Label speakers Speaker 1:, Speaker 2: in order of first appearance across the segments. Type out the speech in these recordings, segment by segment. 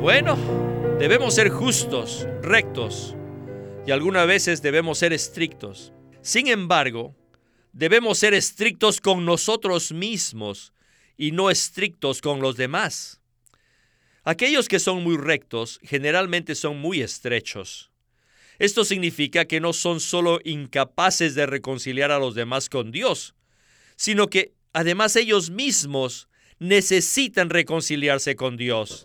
Speaker 1: Bueno, debemos ser justos, rectos, y algunas veces debemos ser estrictos. Sin embargo, debemos ser estrictos con nosotros mismos y no estrictos con los demás. Aquellos que son muy rectos generalmente son muy estrechos. Esto significa que no son solo incapaces de reconciliar a los demás con Dios, sino que además ellos mismos necesitan reconciliarse con Dios.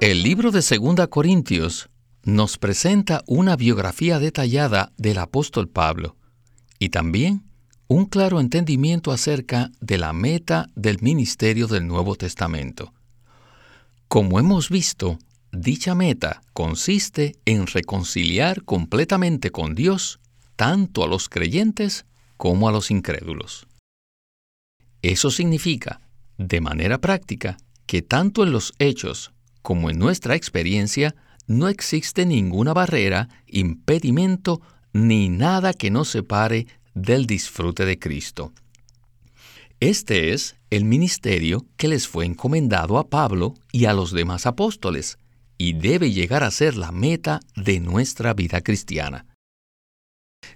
Speaker 2: El libro de 2 Corintios nos presenta una biografía detallada del apóstol Pablo y también un claro entendimiento acerca de la meta del ministerio del Nuevo Testamento. Como hemos visto, dicha meta consiste en reconciliar completamente con Dios tanto a los creyentes como a los incrédulos. Eso significa, de manera práctica, que tanto en los hechos como en nuestra experiencia, no existe ninguna barrera, impedimento ni nada que nos separe del disfrute de Cristo. Este es el ministerio que les fue encomendado a Pablo y a los demás apóstoles, y debe llegar a ser la meta de nuestra vida cristiana.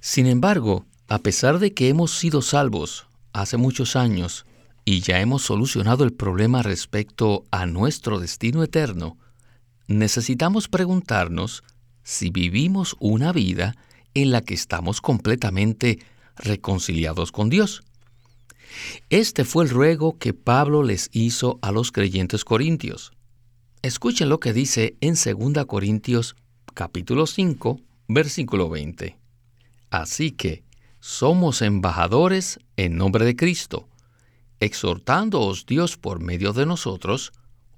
Speaker 2: Sin embargo, a pesar de que hemos sido salvos hace muchos años y ya hemos solucionado el problema respecto a nuestro destino eterno, necesitamos preguntarnos si vivimos una vida en la que estamos completamente reconciliados con Dios. Este fue el ruego que Pablo les hizo a los creyentes corintios. Escuchen lo que dice en 2 Corintios capítulo 5, versículo 20. Así que somos embajadores en nombre de Cristo, exhortándoos Dios por medio de nosotros,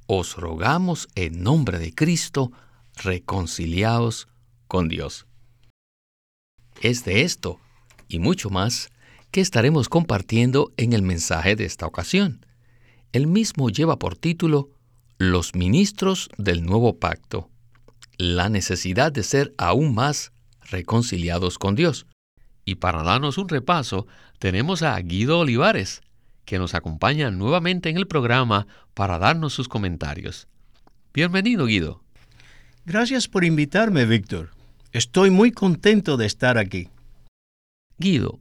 Speaker 2: os rogamos en nombre de Cristo, reconciliaos con Dios. Es de esto y mucho más que estaremos compartiendo en el mensaje de esta ocasión. El mismo lleva por título Los ministros del nuevo pacto, la necesidad de ser aún más reconciliados con Dios. Y para darnos un repaso, tenemos a Guido Olivares, que nos acompaña nuevamente en el programa para darnos sus comentarios. Bienvenido, Guido.
Speaker 3: Gracias por invitarme, Víctor. Estoy muy contento de estar aquí.
Speaker 2: Guido,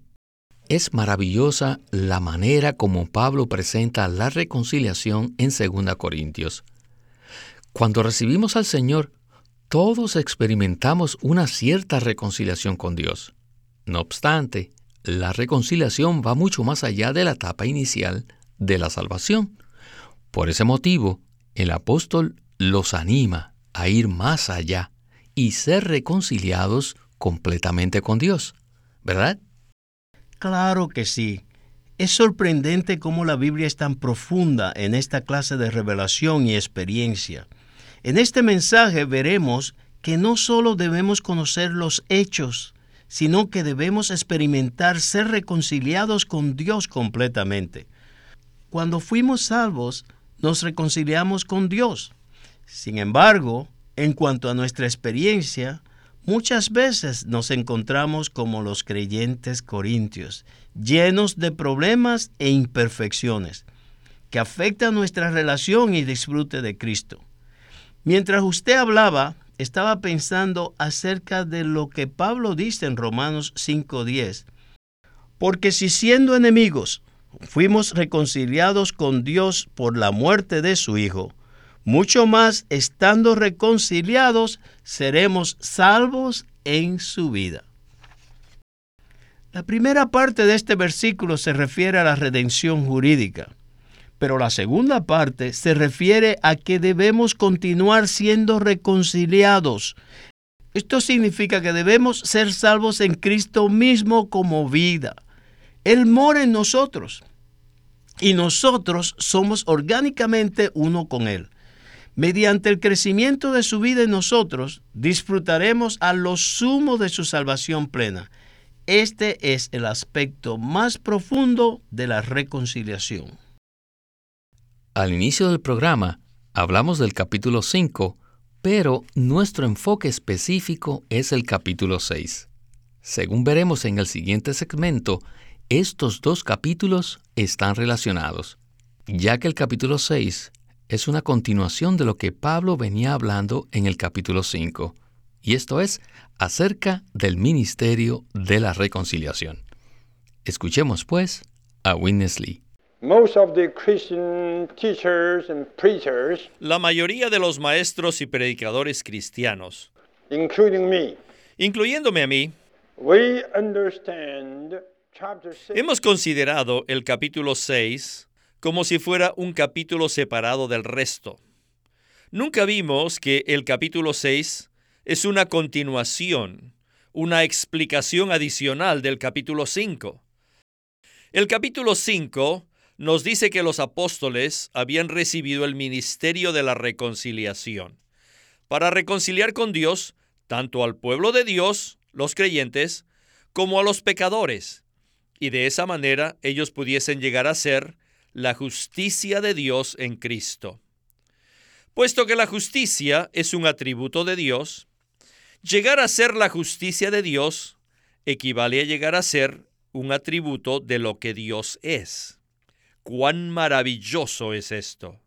Speaker 2: es maravillosa la manera como Pablo presenta la reconciliación en 2 Corintios. Cuando recibimos al Señor, todos experimentamos una cierta reconciliación con Dios. No obstante, la reconciliación va mucho más allá de la etapa inicial de la salvación. Por ese motivo, el apóstol los anima a ir más allá y ser reconciliados completamente con Dios, ¿verdad?
Speaker 3: Claro que sí. Es sorprendente cómo la Biblia es tan profunda en esta clase de revelación y experiencia. En este mensaje veremos que no solo debemos conocer los hechos, sino que debemos experimentar ser reconciliados con Dios completamente. Cuando fuimos salvos, nos reconciliamos con Dios. Sin embargo, en cuanto a nuestra experiencia, muchas veces nos encontramos como los creyentes corintios, llenos de problemas e imperfecciones, que afectan nuestra relación y disfrute de Cristo. Mientras usted hablaba, estaba pensando acerca de lo que Pablo dice en Romanos 5:10. Porque si siendo enemigos fuimos reconciliados con Dios por la muerte de su Hijo, mucho más estando reconciliados seremos salvos en su vida. La primera parte de este versículo se refiere a la redención jurídica pero la segunda parte se refiere a que debemos continuar siendo reconciliados. Esto significa que debemos ser salvos en Cristo mismo como vida. Él mora en nosotros. y nosotros somos orgánicamente uno con Él. Mediante el crecimiento de su vida en nosotros, disfrutaremos a lo sumo de su salvación plena. Este es el aspecto más profundo de la reconciliación.
Speaker 2: Al inicio del programa hablamos del capítulo 5, pero nuestro enfoque específico es el capítulo 6. Según veremos en el siguiente segmento, estos dos capítulos están relacionados, ya que el capítulo 6 es una continuación de lo que Pablo venía hablando en el capítulo 5, y esto es acerca del ministerio de la reconciliación. Escuchemos pues a Witness Lee.
Speaker 1: La mayoría de los maestros y predicadores cristianos, incluyéndome a mí, hemos considerado el capítulo 6 como si fuera un capítulo separado del resto. Nunca vimos que el capítulo 6 es una continuación, una explicación adicional del capítulo 5. El capítulo 5 nos dice que los apóstoles habían recibido el ministerio de la reconciliación, para reconciliar con Dios tanto al pueblo de Dios, los creyentes, como a los pecadores, y de esa manera ellos pudiesen llegar a ser la justicia de Dios en Cristo. Puesto que la justicia es un atributo de Dios, llegar a ser la justicia de Dios equivale a llegar a ser un atributo de lo que Dios es. ¡Cuán maravilloso es esto!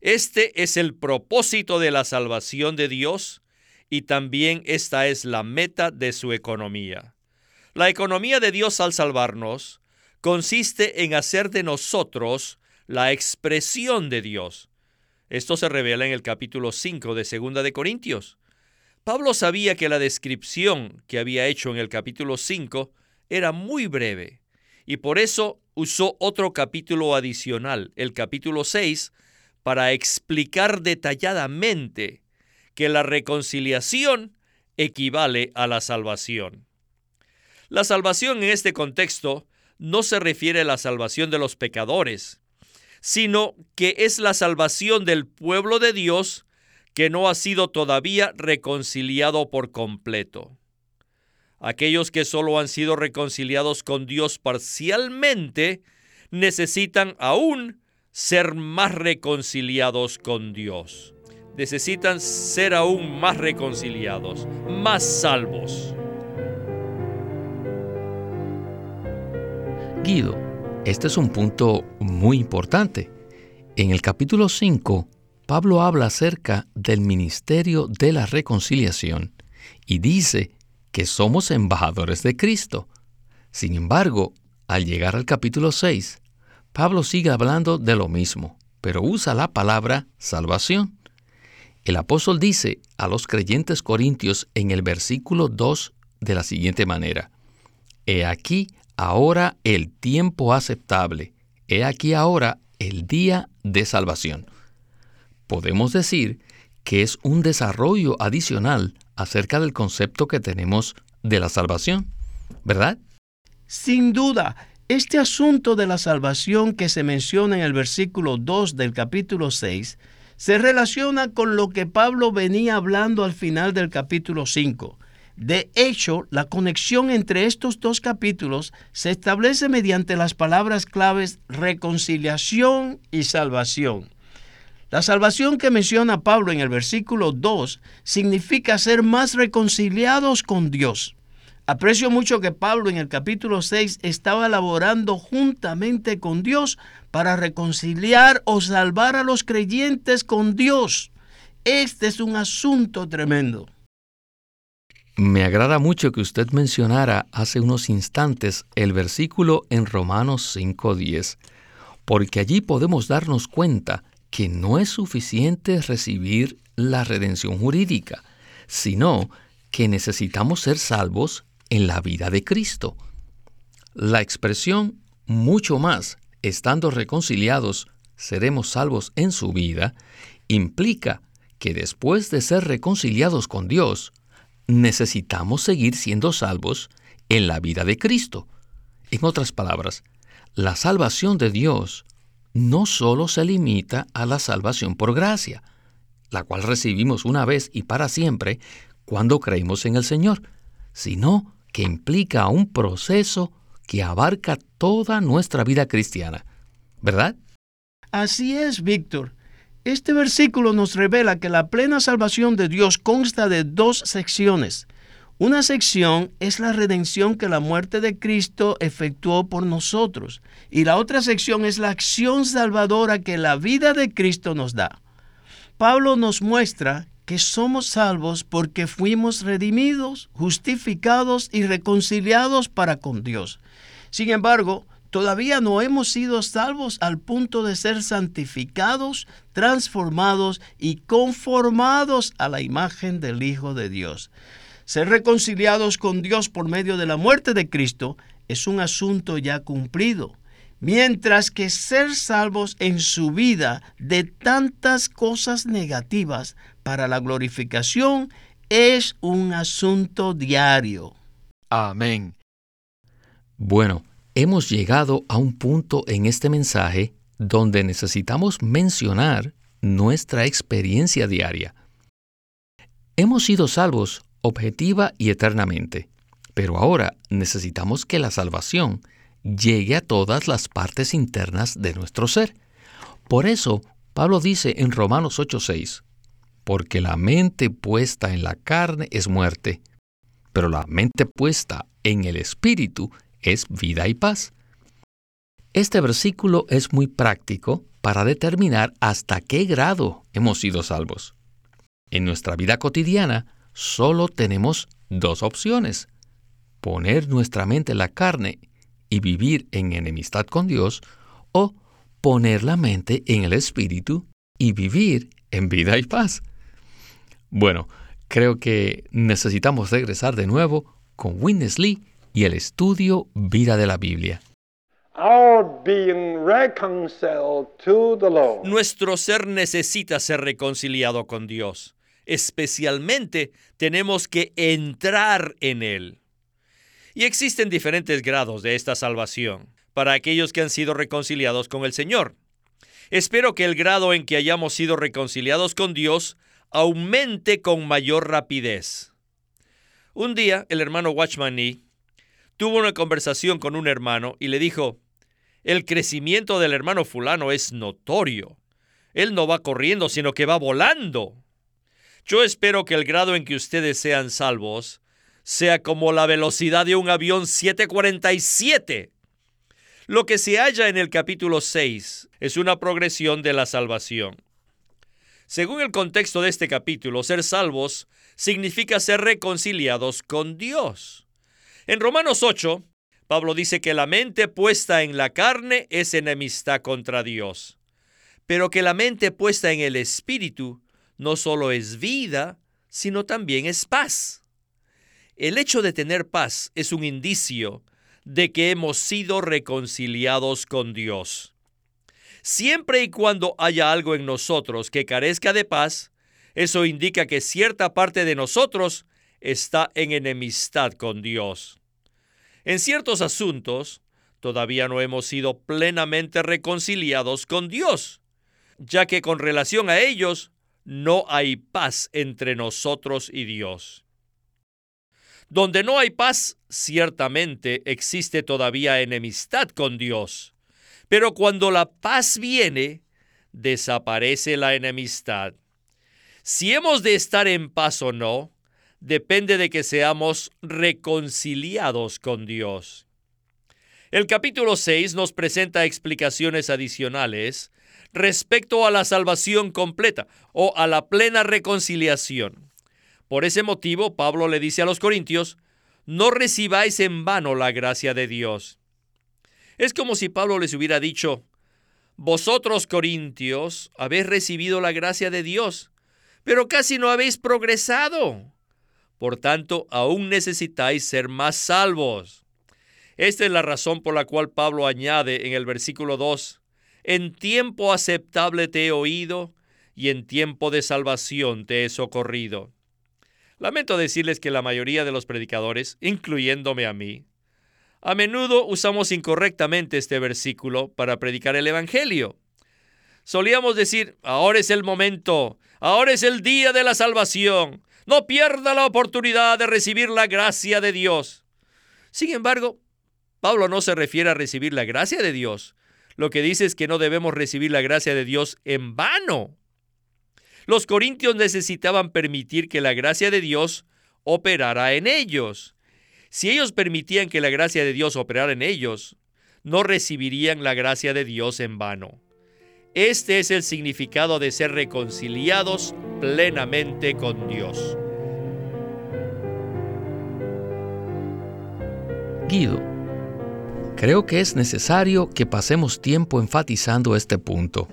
Speaker 1: Este es el propósito de la salvación de Dios y también esta es la meta de su economía. La economía de Dios al salvarnos consiste en hacer de nosotros la expresión de Dios. Esto se revela en el capítulo 5 de Segunda de Corintios. Pablo sabía que la descripción que había hecho en el capítulo 5 era muy breve y por eso usó otro capítulo adicional, el capítulo 6, para explicar detalladamente que la reconciliación equivale a la salvación. La salvación en este contexto no se refiere a la salvación de los pecadores, sino que es la salvación del pueblo de Dios que no ha sido todavía reconciliado por completo. Aquellos que solo han sido reconciliados con Dios parcialmente necesitan aún ser más reconciliados con Dios. Necesitan ser aún más reconciliados, más salvos.
Speaker 2: Guido, este es un punto muy importante. En el capítulo 5, Pablo habla acerca del ministerio de la reconciliación y dice que somos embajadores de Cristo. Sin embargo, al llegar al capítulo 6, Pablo sigue hablando de lo mismo, pero usa la palabra salvación. El apóstol dice a los creyentes corintios en el versículo 2 de la siguiente manera, He aquí ahora el tiempo aceptable, he aquí ahora el día de salvación. Podemos decir que es un desarrollo adicional acerca del concepto que tenemos de la salvación, ¿verdad?
Speaker 3: Sin duda, este asunto de la salvación que se menciona en el versículo 2 del capítulo 6 se relaciona con lo que Pablo venía hablando al final del capítulo 5. De hecho, la conexión entre estos dos capítulos se establece mediante las palabras claves reconciliación y salvación. La salvación que menciona Pablo en el versículo 2 significa ser más reconciliados con Dios. Aprecio mucho que Pablo en el capítulo 6 estaba laborando juntamente con Dios para reconciliar o salvar a los creyentes con Dios. Este es un asunto tremendo.
Speaker 2: Me agrada mucho que usted mencionara hace unos instantes el versículo en Romanos 5.10, porque allí podemos darnos cuenta que no es suficiente recibir la redención jurídica, sino que necesitamos ser salvos en la vida de Cristo. La expresión mucho más, estando reconciliados, seremos salvos en su vida, implica que después de ser reconciliados con Dios, necesitamos seguir siendo salvos en la vida de Cristo. En otras palabras, la salvación de Dios no solo se limita a la salvación por gracia, la cual recibimos una vez y para siempre cuando creímos en el Señor, sino que implica un proceso que abarca toda nuestra vida cristiana. ¿Verdad?
Speaker 3: Así es, Víctor. Este versículo nos revela que la plena salvación de Dios consta de dos secciones. Una sección es la redención que la muerte de Cristo efectuó por nosotros y la otra sección es la acción salvadora que la vida de Cristo nos da. Pablo nos muestra que somos salvos porque fuimos redimidos, justificados y reconciliados para con Dios. Sin embargo, todavía no hemos sido salvos al punto de ser santificados, transformados y conformados a la imagen del Hijo de Dios. Ser reconciliados con Dios por medio de la muerte de Cristo es un asunto ya cumplido, mientras que ser salvos en su vida de tantas cosas negativas para la glorificación es un asunto diario.
Speaker 2: Amén. Bueno, hemos llegado a un punto en este mensaje donde necesitamos mencionar nuestra experiencia diaria. Hemos sido salvos objetiva y eternamente, pero ahora necesitamos que la salvación llegue a todas las partes internas de nuestro ser. Por eso, Pablo dice en Romanos 8:6, porque la mente puesta en la carne es muerte, pero la mente puesta en el Espíritu es vida y paz. Este versículo es muy práctico para determinar hasta qué grado hemos sido salvos. En nuestra vida cotidiana solo tenemos dos opciones. Poner nuestra mente en la carne y vivir en enemistad con Dios o poner la mente en el Espíritu y vivir en vida y paz. Bueno, creo que necesitamos regresar de nuevo con Witness Lee y el estudio Vida de la Biblia.
Speaker 1: Nuestro ser necesita ser reconciliado con Dios. Especialmente tenemos que entrar en Él. Y existen diferentes grados de esta salvación para aquellos que han sido reconciliados con el Señor. Espero que el grado en que hayamos sido reconciliados con Dios aumente con mayor rapidez. Un día el hermano Watchman Nee tuvo una conversación con un hermano y le dijo, el crecimiento del hermano fulano es notorio. Él no va corriendo, sino que va volando. Yo espero que el grado en que ustedes sean salvos sea como la velocidad de un avión 747. Lo que se halla en el capítulo 6 es una progresión de la salvación. Según el contexto de este capítulo, ser salvos significa ser reconciliados con Dios. En Romanos 8, Pablo dice que la mente puesta en la carne es enemistad contra Dios, pero que la mente puesta en el Espíritu no solo es vida, sino también es paz. El hecho de tener paz es un indicio de que hemos sido reconciliados con Dios. Siempre y cuando haya algo en nosotros que carezca de paz, eso indica que cierta parte de nosotros está en enemistad con Dios. En ciertos asuntos, todavía no hemos sido plenamente reconciliados con Dios, ya que con relación a ellos no hay paz entre nosotros y Dios. Donde no hay paz, ciertamente existe todavía enemistad con Dios. Pero cuando la paz viene, desaparece la enemistad. Si hemos de estar en paz o no, depende de que seamos reconciliados con Dios. El capítulo 6 nos presenta explicaciones adicionales respecto a la salvación completa o a la plena reconciliación. Por ese motivo, Pablo le dice a los corintios, no recibáis en vano la gracia de Dios. Es como si Pablo les hubiera dicho, vosotros corintios habéis recibido la gracia de Dios, pero casi no habéis progresado. Por tanto, aún necesitáis ser más salvos. Esta es la razón por la cual Pablo añade en el versículo 2, en tiempo aceptable te he oído y en tiempo de salvación te he socorrido. Lamento decirles que la mayoría de los predicadores, incluyéndome a mí, A menudo usamos incorrectamente este versículo para predicar el Evangelio. Solíamos decir, ahora es el momento, ahora es el día de la salvación, no pierda la oportunidad de recibir la gracia de Dios. Sin embargo, Pablo no se refiere a recibir la gracia de Dios. Lo que dice es que no debemos recibir la gracia de Dios en vano. Los corintios necesitaban permitir que la gracia de Dios operara en ellos. Si ellos permitían que la gracia de Dios operara en ellos, no recibirían la gracia de Dios en vano. Este es el significado de ser reconciliados plenamente con Dios.
Speaker 2: Guido, creo que es necesario que pasemos tiempo enfatizando este punto.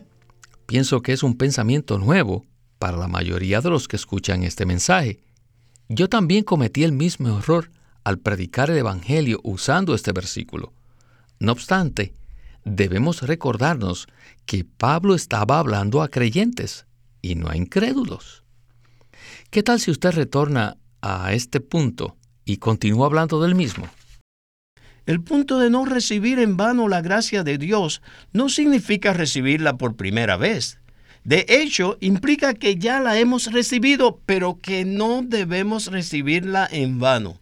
Speaker 2: Pienso que es un pensamiento nuevo para la mayoría de los que escuchan este mensaje. Yo también cometí el mismo error al predicar el Evangelio usando este versículo. No obstante, debemos recordarnos que Pablo estaba hablando a creyentes y no a incrédulos. ¿Qué tal si usted retorna a este punto y continúa hablando del mismo?
Speaker 3: El punto de no recibir en vano la gracia de Dios no significa recibirla por primera vez. De hecho, implica que ya la hemos recibido, pero que no debemos recibirla en vano.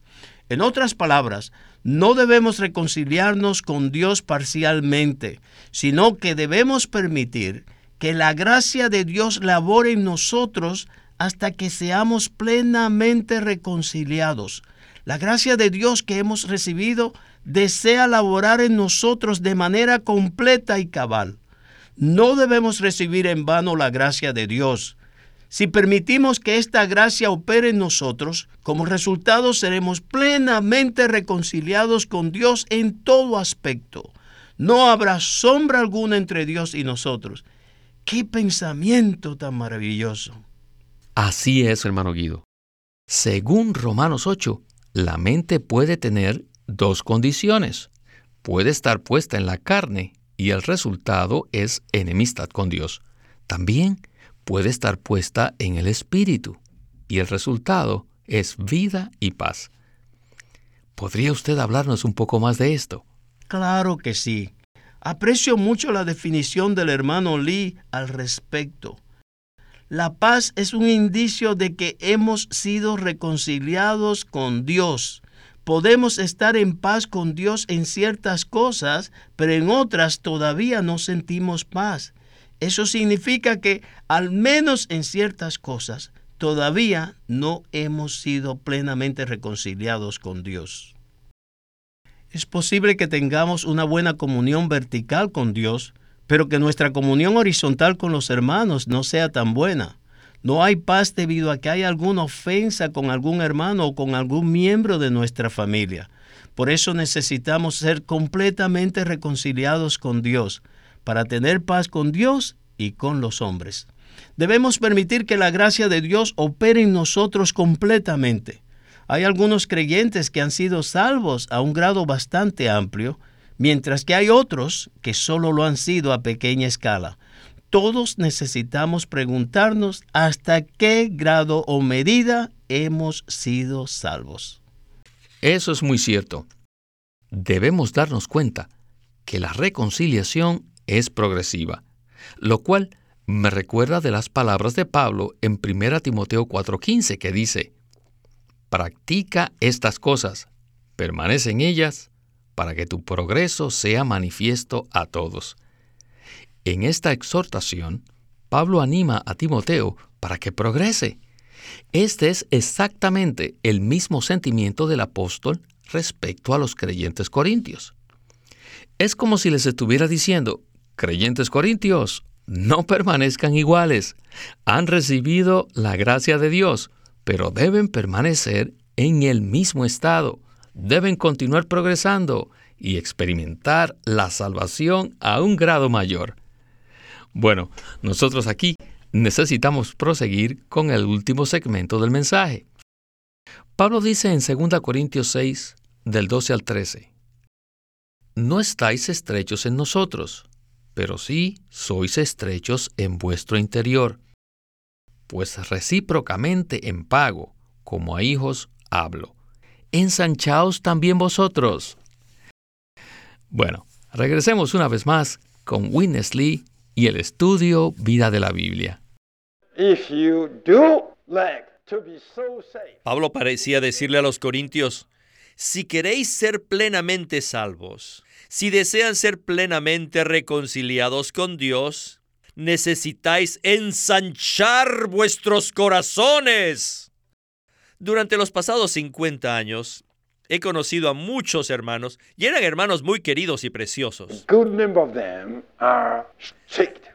Speaker 3: En otras palabras, no debemos reconciliarnos con Dios parcialmente, sino que debemos permitir que la gracia de Dios labore en nosotros hasta que seamos plenamente reconciliados. La gracia de Dios que hemos recibido desea laborar en nosotros de manera completa y cabal. No debemos recibir en vano la gracia de Dios, si permitimos que esta gracia opere en nosotros, como resultado seremos plenamente reconciliados con Dios en todo aspecto. No habrá sombra alguna entre Dios y nosotros. ¡Qué pensamiento tan maravilloso!
Speaker 2: Así es, hermano Guido. Según Romanos 8, la mente puede tener dos condiciones. Puede estar puesta en la carne y el resultado es enemistad con Dios. También puede estar puesta en el espíritu y el resultado es vida y paz. ¿Podría usted hablarnos un poco más de esto?
Speaker 3: Claro que sí. Aprecio mucho la definición del hermano Lee al respecto. La paz es un indicio de que hemos sido reconciliados con Dios. Podemos estar en paz con Dios en ciertas cosas, pero en otras todavía no sentimos paz. Eso significa que al menos en ciertas cosas todavía no hemos sido plenamente reconciliados con Dios. Es posible que tengamos una buena comunión vertical con Dios, pero que nuestra comunión horizontal con los hermanos no sea tan buena. No hay paz debido a que hay alguna ofensa con algún hermano o con algún miembro de nuestra familia. Por eso necesitamos ser completamente reconciliados con Dios para tener paz con Dios y con los hombres. Debemos permitir que la gracia de Dios opere en nosotros completamente. Hay algunos creyentes que han sido salvos a un grado bastante amplio, mientras que hay otros que solo lo han sido a pequeña escala. Todos necesitamos preguntarnos hasta qué grado o medida hemos sido salvos.
Speaker 2: Eso es muy cierto. Debemos darnos cuenta que la reconciliación es progresiva, lo cual me recuerda de las palabras de Pablo en 1 Timoteo 4:15 que dice, practica estas cosas, permanece en ellas, para que tu progreso sea manifiesto a todos. En esta exhortación, Pablo anima a Timoteo para que progrese. Este es exactamente el mismo sentimiento del apóstol respecto a los creyentes corintios. Es como si les estuviera diciendo, creyentes corintios, no permanezcan iguales. Han recibido la gracia de Dios, pero deben permanecer en el mismo estado. Deben continuar progresando y experimentar la salvación a un grado mayor. Bueno, nosotros aquí necesitamos proseguir con el último segmento del mensaje. Pablo dice en 2 Corintios 6, del 12 al 13, No estáis estrechos en nosotros pero sí sois estrechos en vuestro interior, pues recíprocamente en pago, como a hijos hablo. Ensanchaos también vosotros. Bueno, regresemos una vez más con Witness Lee y el estudio Vida de la Biblia.
Speaker 1: Pablo parecía decirle a los corintios, si queréis ser plenamente salvos, si desean ser plenamente reconciliados con Dios, necesitáis ensanchar vuestros corazones. Durante los pasados 50 años, he conocido a muchos hermanos y eran hermanos muy queridos y preciosos.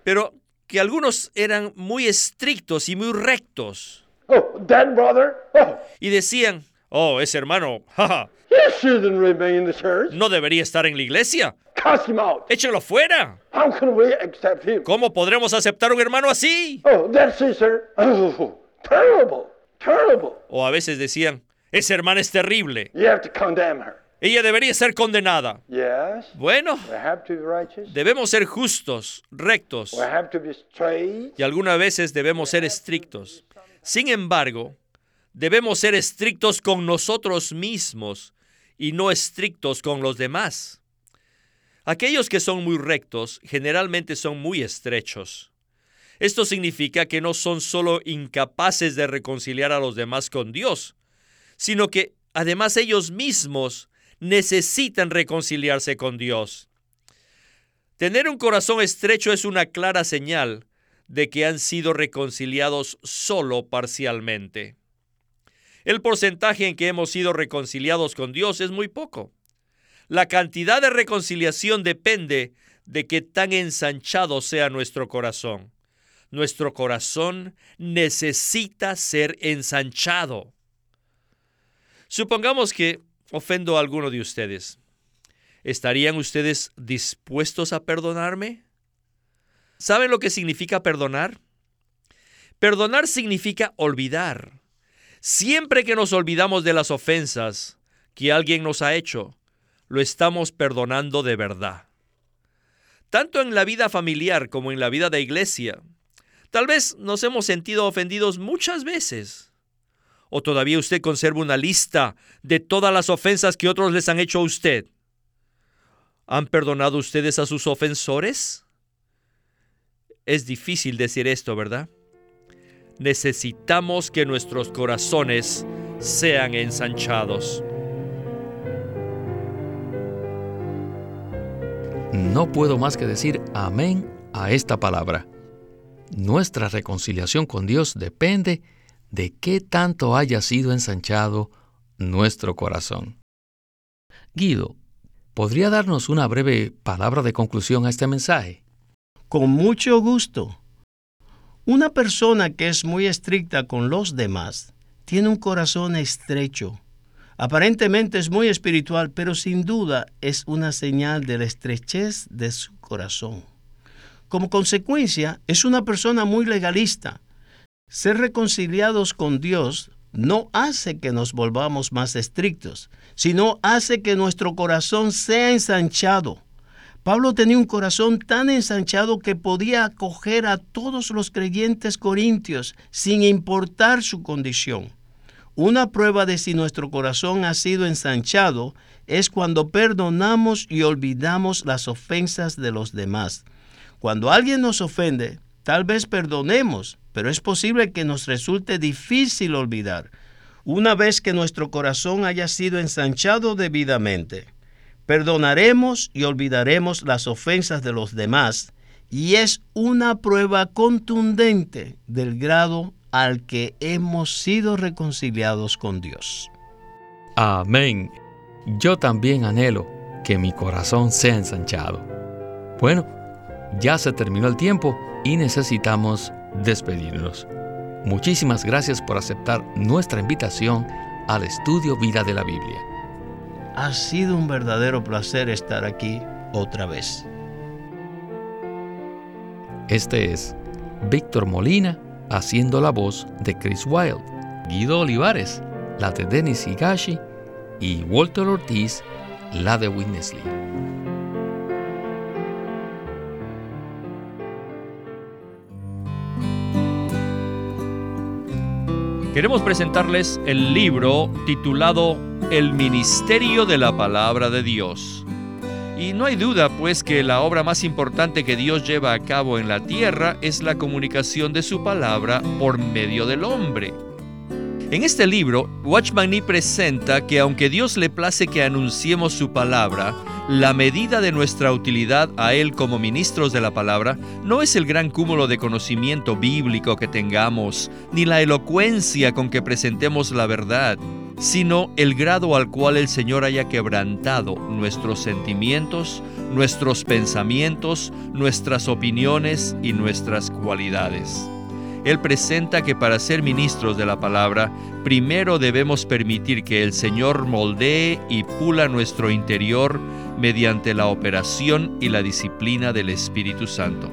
Speaker 1: Pero que algunos eran muy estrictos y muy rectos.
Speaker 4: Oh, oh.
Speaker 1: Y decían, oh, ese hermano, no debería estar en la iglesia. Échelo fuera. ¿Cómo podremos aceptar un hermano así?
Speaker 4: Oh,
Speaker 1: o a veces decían, esa hermana es terrible. Ella debería ser condenada. Bueno, debemos ser justos, rectos, y algunas veces debemos ser estrictos. Sin embargo, debemos ser estrictos con nosotros mismos y no estrictos con los demás. Aquellos que son muy rectos generalmente son muy estrechos. Esto significa que no son solo incapaces de reconciliar a los demás con Dios, sino que además ellos mismos necesitan reconciliarse con Dios. Tener un corazón estrecho es una clara señal de que han sido reconciliados solo parcialmente. El porcentaje en que hemos sido reconciliados con Dios es muy poco. La cantidad de reconciliación depende de que tan ensanchado sea nuestro corazón. Nuestro corazón necesita ser ensanchado. Supongamos que ofendo a alguno de ustedes. ¿Estarían ustedes dispuestos a perdonarme? ¿Saben lo que significa perdonar? Perdonar significa olvidar. Siempre que nos olvidamos de las ofensas que alguien nos ha hecho, lo estamos perdonando de verdad. Tanto en la vida familiar como en la vida de iglesia, tal vez nos hemos sentido ofendidos muchas veces. ¿O todavía usted conserva una lista de todas las ofensas que otros les han hecho a usted? ¿Han perdonado ustedes a sus ofensores? Es difícil decir esto, ¿verdad? Necesitamos que nuestros corazones sean ensanchados.
Speaker 2: No puedo más que decir amén a esta palabra. Nuestra reconciliación con Dios depende de qué tanto haya sido ensanchado nuestro corazón. Guido, ¿podría darnos una breve palabra de conclusión a este mensaje?
Speaker 3: Con mucho gusto. Una persona que es muy estricta con los demás tiene un corazón estrecho. Aparentemente es muy espiritual, pero sin duda es una señal de la estrechez de su corazón. Como consecuencia, es una persona muy legalista ser reconciliados con Dios no hace que nos volvamos más estrictos, sino hace que nuestro corazón sea ensanchado. Pablo tenía un corazón tan ensanchado que podía acoger a todos los creyentes corintios sin importar su condición. Una prueba de si nuestro corazón ha sido ensanchado es cuando perdonamos y olvidamos las ofensas de los demás. Cuando alguien nos ofende, tal vez perdonemos, pero es posible que nos resulte difícil olvidar, una vez que nuestro corazón haya sido ensanchado debidamente. Perdonaremos y olvidaremos las ofensas de los demás, y es una prueba contundente del grado al que hemos sido reconciliados con Dios.
Speaker 2: Amén. Yo también anhelo que mi corazón sea ensanchado. Bueno, ya se terminó el tiempo y necesitamos despedirnos. Muchísimas gracias por aceptar nuestra invitación al estudio Vida de la Biblia.
Speaker 3: Ha sido un verdadero placer estar aquí otra vez.
Speaker 2: Este es Víctor Molina haciendo la voz de Chris Wilde, Guido Olivares, la de Denis Higashi y Walter Ortiz, la de Witness
Speaker 1: Queremos presentarles el libro titulado El Ministerio de la Palabra de Dios. Y no hay duda, pues, que la obra más importante que Dios lleva a cabo en la tierra es la comunicación de su palabra por medio del hombre. En este libro, Watchman Nee presenta que aunque Dios le place que anunciemos su palabra, la medida de nuestra utilidad a Él como ministros de la palabra no es el gran cúmulo de conocimiento bíblico que tengamos, ni la elocuencia con que presentemos la verdad, sino el grado al cual el Señor haya quebrantado nuestros sentimientos, nuestros pensamientos, nuestras opiniones y nuestras cualidades. Él presenta que para ser ministros de la palabra, primero debemos permitir que el Señor moldee y pula nuestro interior mediante la operación y la disciplina del Espíritu Santo.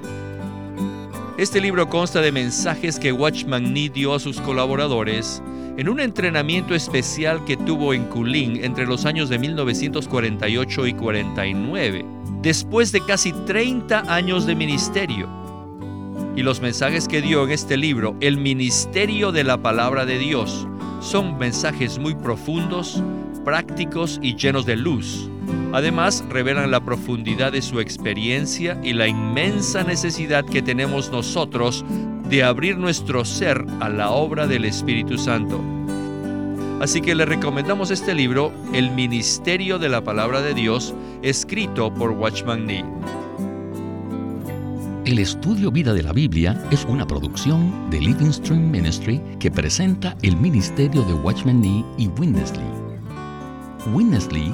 Speaker 1: Este libro consta de mensajes que Watchman Nee dio a sus colaboradores en un entrenamiento especial que tuvo en Kulin entre los años de 1948 y 49, después de casi 30 años de ministerio y los mensajes que dio en este libro, El Ministerio de la Palabra de Dios, son mensajes muy profundos, prácticos y llenos de luz. Además, revelan la profundidad de su experiencia y la inmensa necesidad que tenemos nosotros de abrir nuestro ser a la obra del Espíritu Santo. Así que le recomendamos este libro, El Ministerio de la Palabra de Dios, escrito por Watchman Nee.
Speaker 2: El estudio Vida de la Biblia es una producción de Living Stream Ministry que presenta el ministerio de Watchman Nee y Winnesley. Winnesley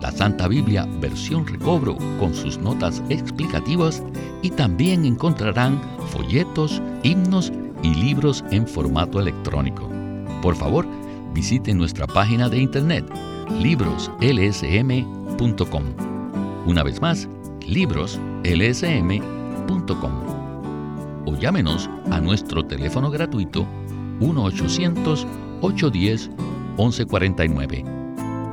Speaker 2: la Santa Biblia versión recobro con sus notas explicativas y también encontrarán folletos, himnos y libros en formato electrónico. Por favor, visiten nuestra página de internet libroslsm.com. Una vez más, libroslsm.com o llámenos a nuestro teléfono gratuito 1-800-810-1149.